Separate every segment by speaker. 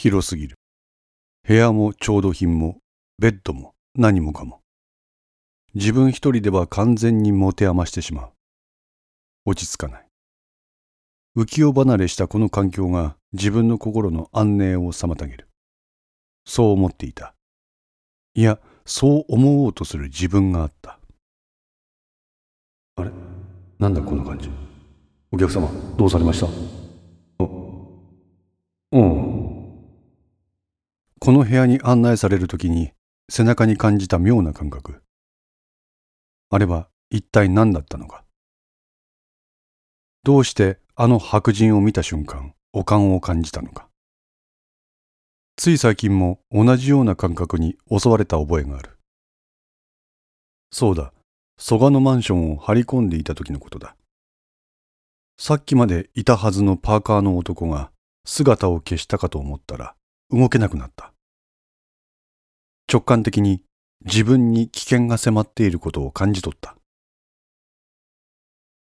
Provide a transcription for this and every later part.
Speaker 1: 広すぎる。部屋も調度品もベッドも何もかも。自分一人では完全に持て余してしまう。落ち着かない。浮世離れしたこの環境が自分の心の安寧を妨げる。そう思っていた。いや、そう思おうとする自分があった。あれ？なんだこの感じ？お客様、どうされました？あうん。この部屋に案内されるときに背中に感じた妙な感覚。あれは一体何だったのか。どうしてあの白人を見た瞬間、悪感を感じたのか。つい最近も同じような感覚に襲われた覚えがある。そうだ、蘇我のマンションを張り込んでいた時のことだ。さっきまでいたはずのパーカーの男が姿を消したかと思ったら動けなくなった。直感的に自分に危険が迫っていることを感じ取った。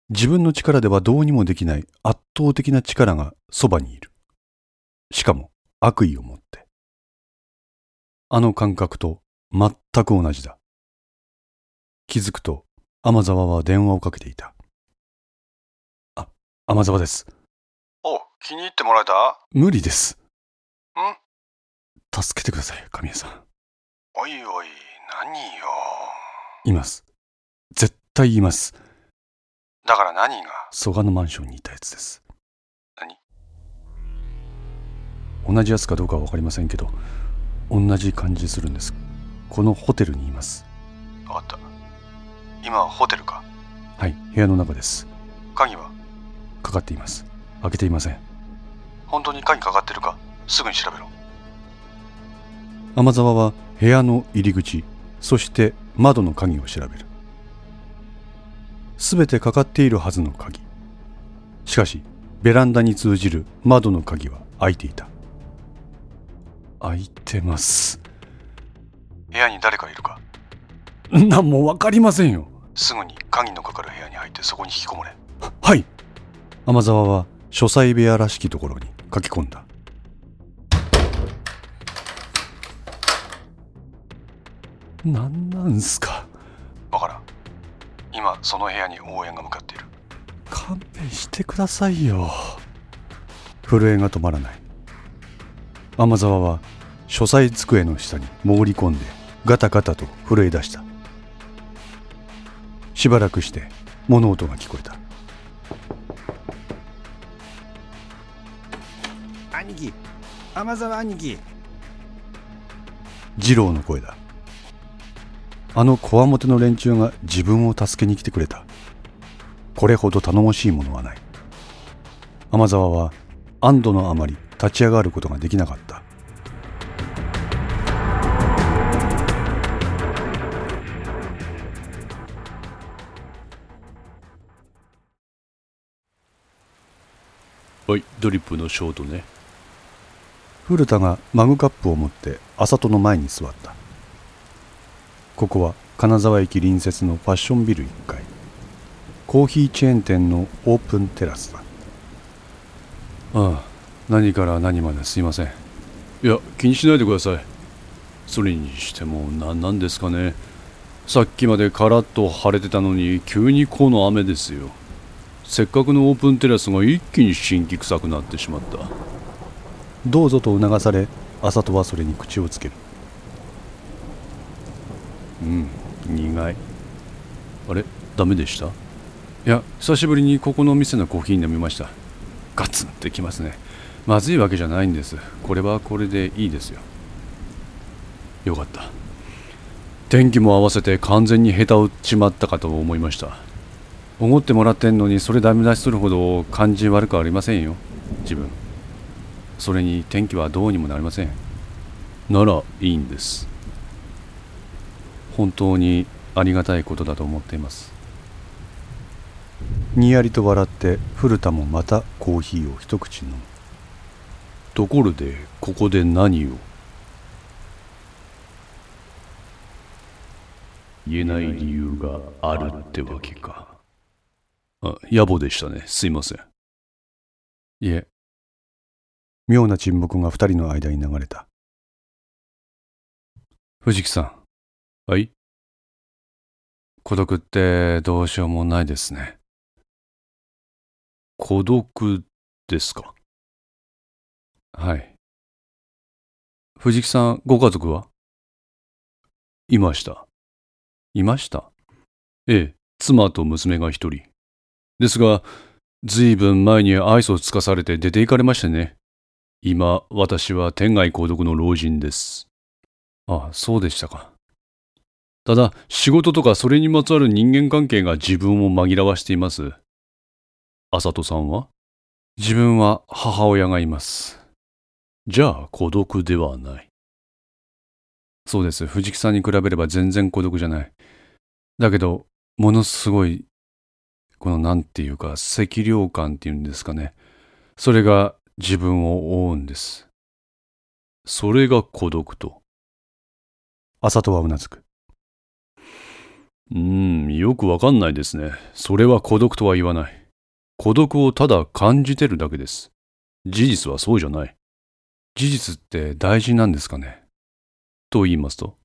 Speaker 1: 自分の力ではどうにもできない圧倒的な力がそばにいる。しかも悪意を持って。あの感覚と全く同じだ。気づくと天沢は電話をかけていた。天沢です。
Speaker 2: お気に入ってもらえた？
Speaker 1: 無理です。
Speaker 2: ん
Speaker 1: 助けてください、神谷さん。
Speaker 2: おいおい、何よ？
Speaker 1: います。絶対います。
Speaker 2: だから何が？
Speaker 1: 蘇我のマンションにいたやつです。
Speaker 2: 何？
Speaker 1: 同じやつかどうかは分かりませんけど、同じ感じするんです。このホテルにいます。
Speaker 2: 分かった。今はホテルか？
Speaker 1: はい、部屋の中です。
Speaker 2: 鍵は？
Speaker 1: かかっています開けていません
Speaker 2: 本当に鍵かかってるか？すぐに調べろ
Speaker 1: 天沢は部屋の入り口そして窓の鍵を調べる。すべてかかっているはずの鍵。しかしベランダに通じる窓の鍵は開いていた。開いてます。
Speaker 2: 部屋に誰かいるか？
Speaker 1: 何も分かりませんよ。
Speaker 2: すぐに鍵のかかる部屋に入ってそこに引きこもれ。
Speaker 1: はい。天沢は書斎部屋らしきところに書き込んだ何なんすか？
Speaker 2: わからん。今その部屋に応援が向かっている。
Speaker 1: 勘弁してくださいよ。震えが止まらない。天沢は書斎机の下に潜り込んでガタガタと震え出した。しばらくして物音が聞こえた。
Speaker 3: 兄貴。天沢兄貴。
Speaker 1: 二郎の声だあのこわもての連中が自分を助けに来てくれた。これほど頼もしいものはない。天沢は安堵のあまり立ち上がることができなかった。
Speaker 4: はいドリップのショートね。
Speaker 1: 古田がマグカップを持って麻人の前に座ったここは金沢駅隣接のファッションビル1階。コーヒーチェーン店のオープンテラスだ。ああ何から何まですいません。
Speaker 4: いや気にしないでください。それにしても何なんですかね。さっきまでカラッと晴れてたのに急にこの雨ですよ。せっかくのオープンテラスが一気に神気臭くなってしまった。
Speaker 1: どうぞと促され麻人はそれに口をつける
Speaker 4: うん。苦い。あれ？ダメでした？いや久しぶりにここの店のコーヒー飲みました。ガツンってきますね。まずいわけじゃないんです。これはこれでいいですよ。よかった。天気も合わせて完全に下手打っちまったかと思いました。おごってもらってんのにそれダメ出しするほど感じ悪くありませんよ。自分。それに天気はどうにもなりません。ならいいんです。本当にありがたいことだと思っています。
Speaker 1: にやりと笑って古田もまたコーヒーを一口飲む。
Speaker 4: ところでここで何を？言えない理由があるってわけか。あ野暮でしたね。すいません。
Speaker 1: いえ。
Speaker 2: 妙な沈黙が二人の間に流れた。
Speaker 1: 藤木さん。はい孤独ってどうしようもないですね。孤独ですか？はい。藤木さん、ご家族は？いました。いました？ええ、妻と娘が一人。ですが、ずいぶん前に愛想をつかされて出て行かれましてね。今、私は天涯孤独の老人です。あ、そうでしたか。ただ、仕事とかそれにまつわる人間関係が自分を紛らわしています。あさとさんは？自分は母親がいます。じゃあ、孤独ではない。そうです。藤木さんに比べれば全然孤独じゃない。だけど、ものすごい、このなんていうか、赤涼感っていうんですかね。それが自分を覆うんです。それが孤独と。
Speaker 2: 朝とはうなずく。
Speaker 1: うーん、よくわかんないですね。それは孤独とは言わない。孤独をただ感じてるだけです。事実はそうじゃない。事実って大事なんですかねと言いますと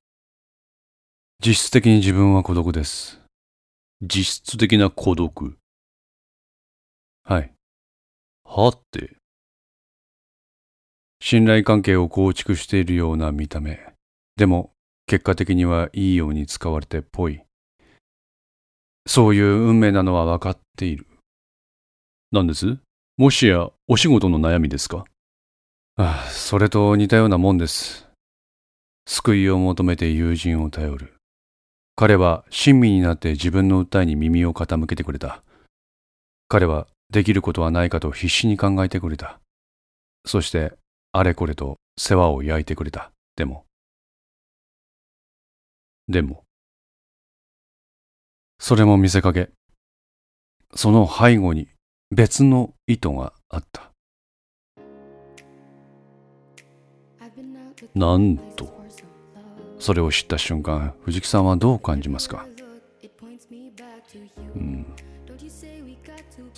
Speaker 1: 実質的に自分は孤独です。実質的な孤独。はい。はって。信頼関係を構築しているような見た目。でも、結果的にはいいように使われてぽい。そういう運命なのは分かっている。なんです？もしやお仕事の悩みですか？ああ、それと似たようなもんです。救いを求めて友人を頼る。彼は親身になって自分の訴えに耳を傾けてくれた。彼はできることはないかと必死に考えてくれた。そして、あれこれと世話を焼いてくれた。でも。でも。それも見せかけ。その背後に別の意図があった。なんと、それを知った瞬間、藤木さんはどう感じますか、うん、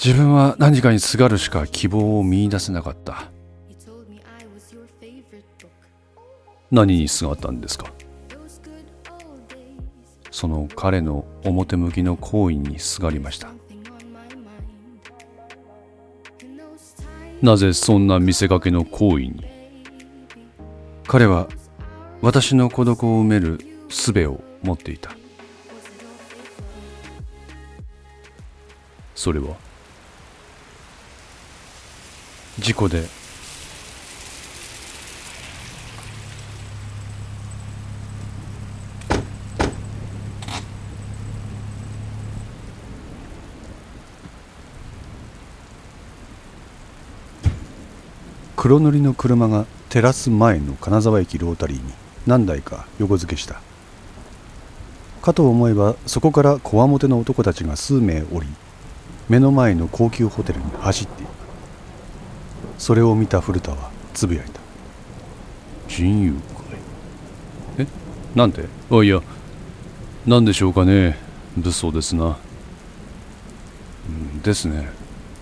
Speaker 1: 自分は何かにすがるしか希望を見出せなかった。何にすがったんですか？その彼の表向きの行為にすがりました。なぜそんな見せかけの行為に彼は私の孤独を埋める術を持っていた。それは事故で
Speaker 2: 黒塗りの車が照らす前の金沢駅ロータリーに何台か横付けした。かと思えばそこからこわもての男たちが数名降り目の前の高級ホテルに走っていく。それを見た古田はつぶやいた。
Speaker 1: 人友会え？なんて？あいや。なんでしょうかね。物騒ですな、うん、ですね。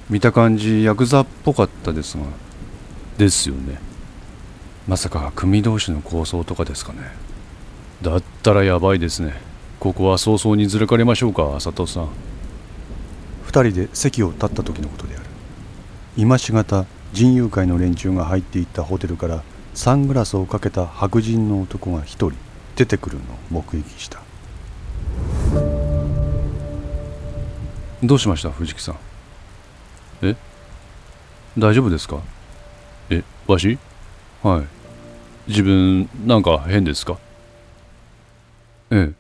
Speaker 1: 見た感じヤクザっぽかったですが。ですよね。まさか組同士の抗争とかですかね。だったらやばいですね。ここは早々にずれかれましょうか佐藤さん。
Speaker 2: 二人で席を立った時のことである。今しがた人友会の連中が入っていったホテルからサングラスをかけた白人の男が一人出てくるのを目撃した。
Speaker 1: どうしました藤木さん。え？大丈夫ですか？えわし？はい。自分なんか変ですか？ええ。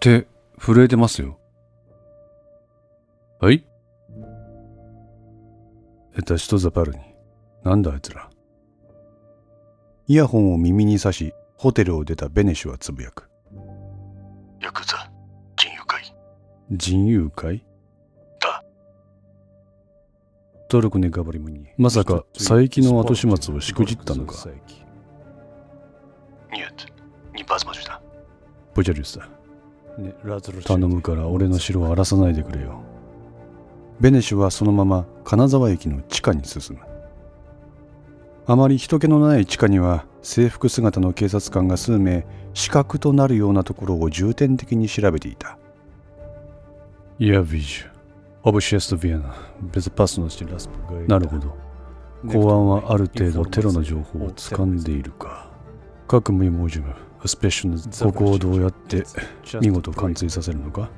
Speaker 1: 手震えてますよ。はい？
Speaker 2: 私とザパルに。なんだあいつら。イヤホンを耳に刺しホテルを出たベネシュはつぶやく。
Speaker 5: ヤクザ人友会。
Speaker 2: 人友会？
Speaker 1: まさか
Speaker 2: 佐伯の後始末をしくじったのか
Speaker 5: Нет, не возможно.
Speaker 2: ポジャリウスだ頼むから俺の城を荒らさないでくれよベネシュはそのまま金沢駅の地下に進む
Speaker 1: あまり人気のない地下には制服姿の警察官が数名死角となるようなところを重点的に調べていた
Speaker 4: Я вижу. Оба шеста Вена. Безопасности раз なるほど。公安はある程度テロの情報を掴んでいるか。各無毛事務、スペシャルここをどうやって見事貫通させるのか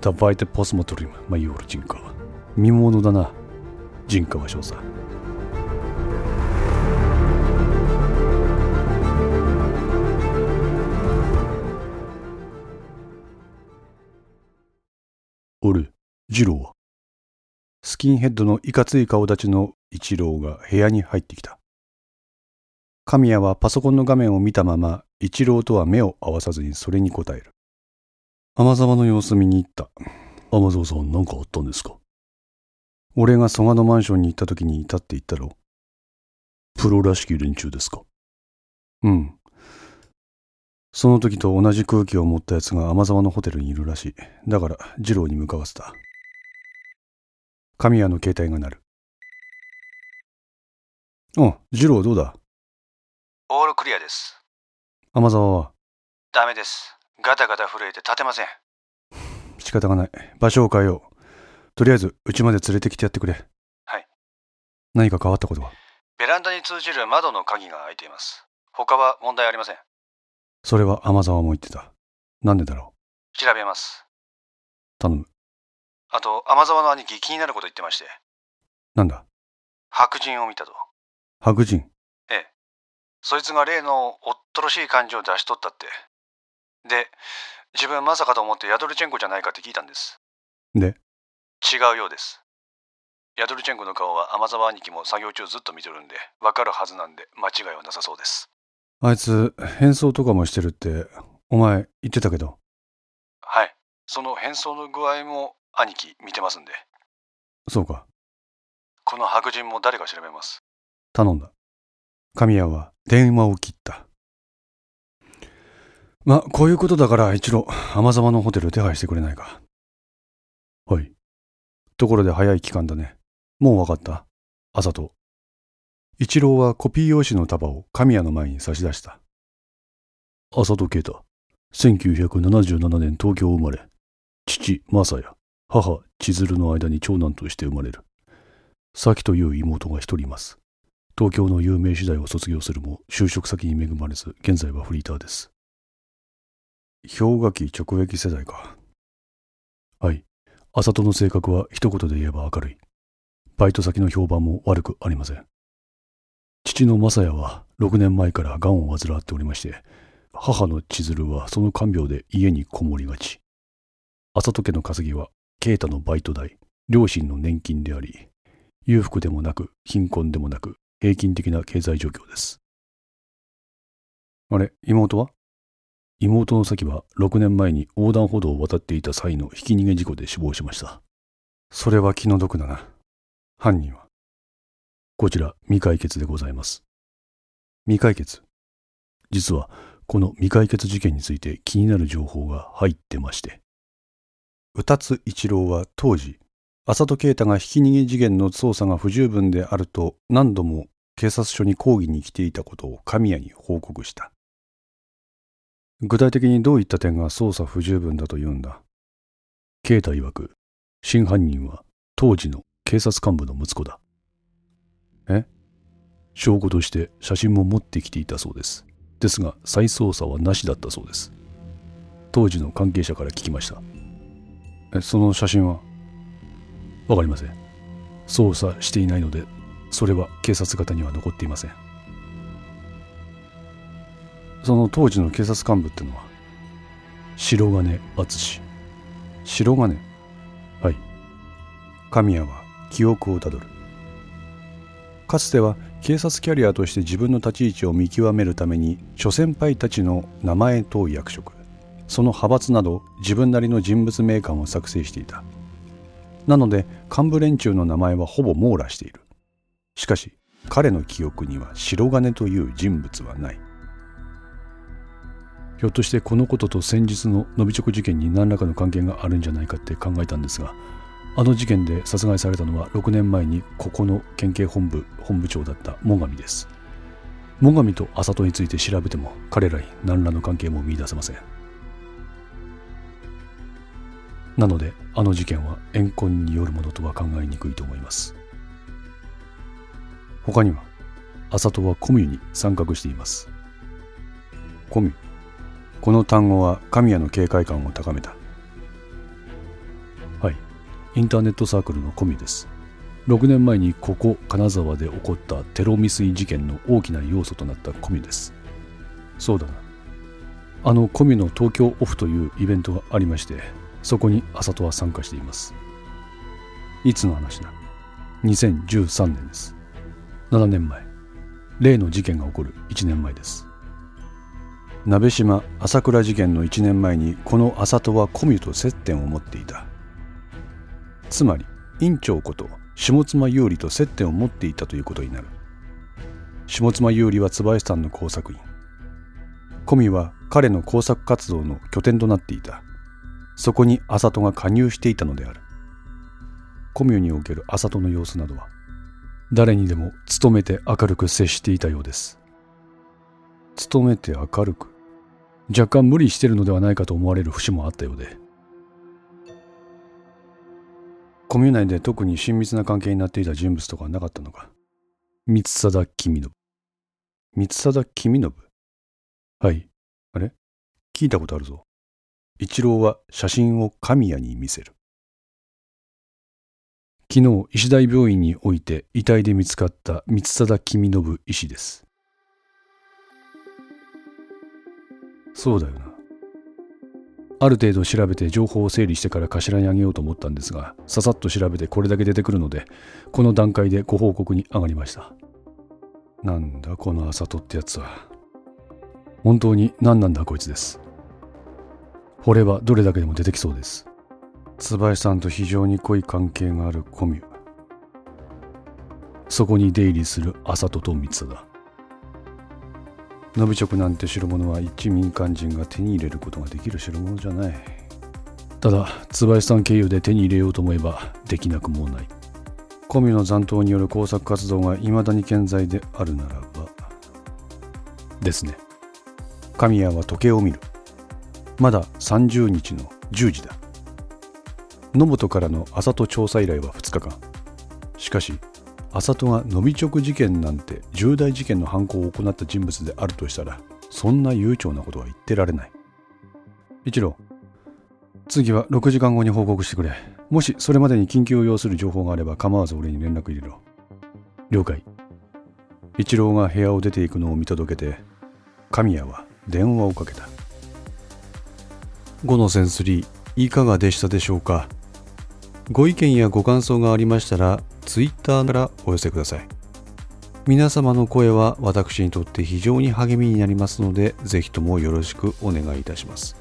Speaker 4: Давайте посмотрим, майор Джинкова. 見ものだな、ジンカワ少佐。
Speaker 1: 俺、二郎は。スキンヘッドのいかつい顔立ちの一郎が部屋に入ってきた。神谷はパソコンの画面を見たまま、一郎とは目を合わさずにそれに答える。天沢の様子見に行った。
Speaker 4: 天沢さん何かあったんですか？
Speaker 1: 俺が蘇我のマンションに行った時にいたって言ったろ。
Speaker 4: プロらしき連中ですか？
Speaker 1: うん。その時と同じ空気を持ったやつが天沢のホテルにいるらしい。だから、二郎に向かわせた。神谷の携帯が鳴る。お、二郎どうだ？
Speaker 2: オールクリアです。
Speaker 1: 天沢は？
Speaker 2: ダメです。ガタガタ震えて立てません。
Speaker 1: 仕方がない。場所を変えよう。とりあえず、うちまで連れてきてやってくれ。
Speaker 2: はい。
Speaker 1: 何か変わったことは？
Speaker 2: ベランダに通じる窓の鍵が開いています。他は問題ありません。
Speaker 1: それは天沢も言ってた。なんでだろ
Speaker 2: 調べます。
Speaker 1: う頼む。
Speaker 2: あと、天沢の兄貴気になること言ってまして、
Speaker 1: なんだ？
Speaker 2: 白人を見たと。
Speaker 1: 白人？
Speaker 2: そいつが例のおっとろしい感じを出しとったって。で、自分まさかと思ってヤドルチェンコじゃないかって聞いたんです。
Speaker 1: で、
Speaker 2: 違うようです。ヤドルチェンコの顔は天沢兄貴も作業中ずっと見とるんで、わかるはずなんで間違いはなさそうです。
Speaker 1: あいつ、変装とかもしてるって、お前言ってたけど。
Speaker 2: はい。その変装の具合も兄貴見てますんで、
Speaker 1: そうか。
Speaker 2: この白人も誰か調べます。
Speaker 1: 頼んだ。神谷は電話を切った。ま、こういうことだから一度、天沢のホテル手配してくれないか。
Speaker 4: はい。
Speaker 1: ところで早い期間だね。もう分かった朝と。一郎はコピー用紙の束を神谷の前に差し出した。
Speaker 4: 浅戸啓太。1977年東京生まれ。父、正也。母、千鶴の間に長男として生まれる。咲という妹が一人います。東京の有名私大を卒業するも、就職先に恵まれず、現在はフリーターです。
Speaker 1: 氷河期直撃世代か。
Speaker 4: はい。浅戸の性格は一言で言えば明るい。バイト先の評判も悪くありません。父の正也は6年前から癌を患っておりまして、母の千鶴はその看病で家にこもりがち。浅戸家の稼ぎは啓太のバイト代、両親の年金であり、裕福でもなく貧困でもなく平均的な経済状況です。
Speaker 1: あれ、妹は？
Speaker 4: 妹の咲は6年前に横断歩道を渡っていた際のひき逃げ事故で死亡しました。
Speaker 1: それは気の毒だな。犯人は？
Speaker 4: こちら未解決でございます。
Speaker 1: 未解決。
Speaker 4: 実はこの未解決事件について気になる情報が入ってまして。
Speaker 1: 宇達一郎は当時、浅戸啓太がひき逃げ事件の捜査が不十分であると何度も警察署に抗議に来ていたことを神谷に報告した。具体的にどういった点が捜査不十分だと言うんだ？
Speaker 4: 啓太曰く、真犯人は当時の警察幹部の息子だ。
Speaker 1: え？
Speaker 4: 証拠として写真も持ってきていたそうです。ですが再捜査はなしだったそうです。当時の関係者から聞きました。
Speaker 1: え、その写真は？
Speaker 4: わかりません。捜査していないので、それは警察方には残っていません。
Speaker 1: その当時の警察幹部ってのは？
Speaker 4: 白金敦。
Speaker 1: 白金？
Speaker 4: はい。
Speaker 1: 神谷は記憶をたどるかつては警察キャリアとして自分の立ち位置を見極めるために諸先輩たちの名前と役職。その派閥など自分なりの人物名鑑を作成していた。なので幹部連中の名前はほぼ網羅している。しかし彼の記憶には白金という人物はない。
Speaker 4: ひょっとしてこのことと先日の伸び直事件に何らかの関係があるんじゃないかって考えたんですが、あの事件で殺害されたのは6年前にここの県警本部本部長だった最上です。最上と麻里について調べても彼らに何らの関係も見出せません。なのであの事件は怨恨によるものとは考えにくいと思います。他には麻里はコミュに参画しています。
Speaker 1: コミュこの単語は神谷の警戒感を高めた。
Speaker 4: インターネットサークルのコミです。6年前にここ金沢で起こったテロ未遂事件の大きな要素となったコミです。そうだな。あのコミの東京オフというイベントがありましてそこに麻里は参加しています。いつの話だ？2013年です。7年前。例の事件が起こる1年前です。
Speaker 1: 鍋島朝倉事件の1年前にこの麻戸はコミュと接点を持っていた。つまり院長こと下妻優里と接点を持っていたということになる。下妻優里は椿さんの工作員。コミは彼の工作活動の拠点となっていた。そこに麻戸が加入していたのである。コミュにおける麻戸の様子などは誰にでも努めて明るく接していたようです。
Speaker 4: 努めて明るく若干無理してるのではないかと思われる節もあったようで。
Speaker 1: コミュ内で特に親密な関係になっていた人物とかはなかったのか？
Speaker 4: 三貞君信
Speaker 1: 三貞君信
Speaker 4: はい。
Speaker 1: あれ？聞いたことあるぞ。一郎は写真を神谷に見せる。
Speaker 4: 昨日医師大病院において遺体で見つかった三貞君信医師です。
Speaker 1: そうだよな。
Speaker 4: ある程度調べて情報を整理してから頭にあげようと思ったんですがささっと調べてこれだけ出てくるのでこの段階でご報告に上がりました。
Speaker 1: なんだこの朝とってやつは。
Speaker 4: 本当に何なんだこいつです。掘ればどれだけでも出てきそうです。
Speaker 1: 椿さんと非常に濃い関係があるコミュ。
Speaker 4: そこに出入りする朝とと三つだ。
Speaker 1: ノビチョクなんて代物は一民間人が手に入れることができる代物じゃない。
Speaker 4: ただ椿さん経由で手に入れようと思えばできなくもない。
Speaker 1: コミュの残党による工作活動が未だに健在であるならば。
Speaker 4: ですね。
Speaker 1: 神谷は時計を見る。まだ30日の10時だ。野本からの朝と調査依頼は2日間。しかし朝戸が伸び直事件なんて重大事件の犯行を行った人物であるとしたらそんな悠長なことは言ってられない一郎次は6時間後に報告してくれ。もしそれまでに緊急を要する情報があれば構わず俺に連絡入れろ
Speaker 4: 了解。
Speaker 1: 一郎が部屋を出ていくのを見届けて神谷は電話をかけた5のセンスリーいかがでしたでしょうかご意見やご感想がありましたらツイッターからお寄せください。皆様の声は私にとって非常に励みになりますのでぜひともよろしくお願いいたします。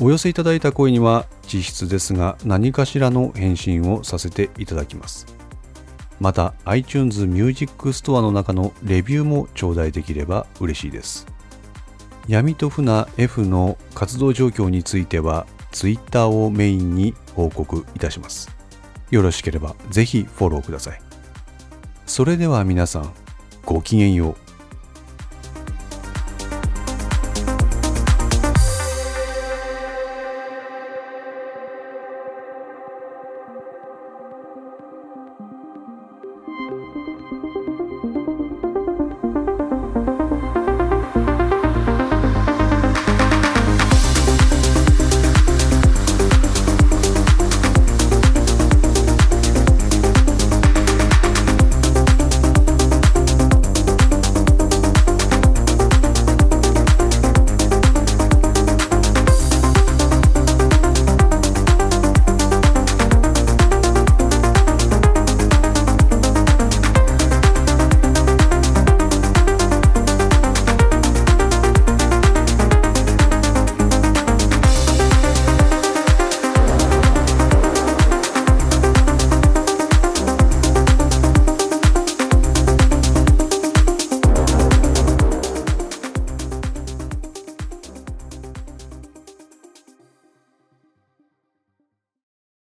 Speaker 1: お寄せいただいた声には実質ですが何かしらの返信をさせていただきます。また iTunes Music Store の中のレビューも頂戴できれば嬉しいです。闇と船 F の活動状況については Twitter をメインに報告いたします。よろしければぜひフォローください。それでは皆さん、ごきげんよう。